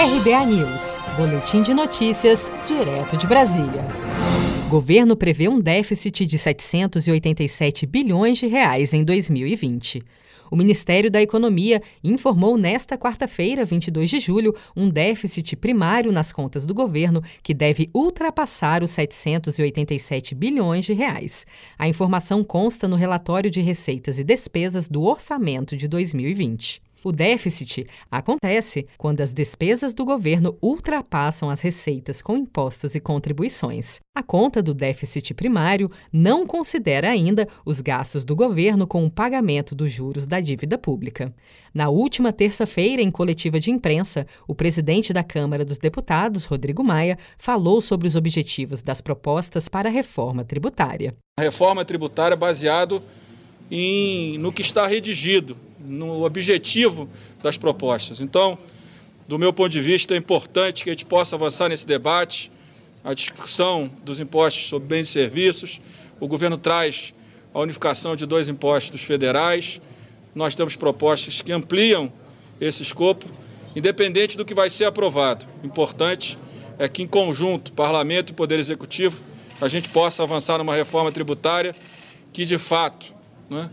RBA News, Boletim de Notícias, direto de Brasília. Governo prevê um déficit de 787 bilhões de reais em 2020. O Ministério da Economia informou nesta quarta-feira, 22 de julho, um déficit primário nas contas do governo que deve ultrapassar os 787 bilhões de reais. A informação consta no relatório de receitas e despesas do orçamento de 2020. O déficit acontece quando as despesas do governo ultrapassam as receitas com impostos e contribuições. A conta do déficit primário não considera ainda os gastos do governo com o pagamento dos juros da dívida pública. Na última terça-feira, em coletiva de imprensa, o presidente da Câmara dos Deputados, Rodrigo Maia, falou sobre os objetivos das propostas para a reforma tributária. A reforma tributária é baseado em, no que está redigido no objetivo das propostas. Então, do meu ponto de vista, é importante que a gente possa avançar nesse debate, a discussão dos impostos sobre bens e serviços. O governo traz a unificação de dois impostos federais. Nós temos propostas que ampliam esse escopo, independente do que vai ser aprovado. Importante é que, em conjunto, Parlamento e Poder Executivo, a gente possa avançar numa reforma tributária que, de fato, né,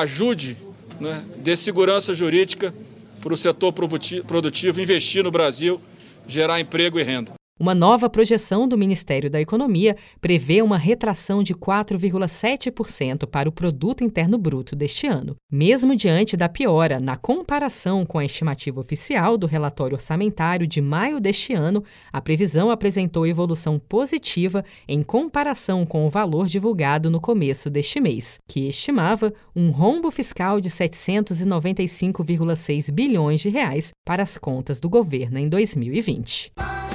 ajude né, dê segurança jurídica para o setor produtivo investir no Brasil, gerar emprego e renda. Uma nova projeção do Ministério da Economia prevê uma retração de 4,7% para o produto interno bruto deste ano. Mesmo diante da piora na comparação com a estimativa oficial do relatório orçamentário de maio deste ano, a previsão apresentou evolução positiva em comparação com o valor divulgado no começo deste mês, que estimava um rombo fiscal de 795,6 bilhões de reais para as contas do governo em 2020.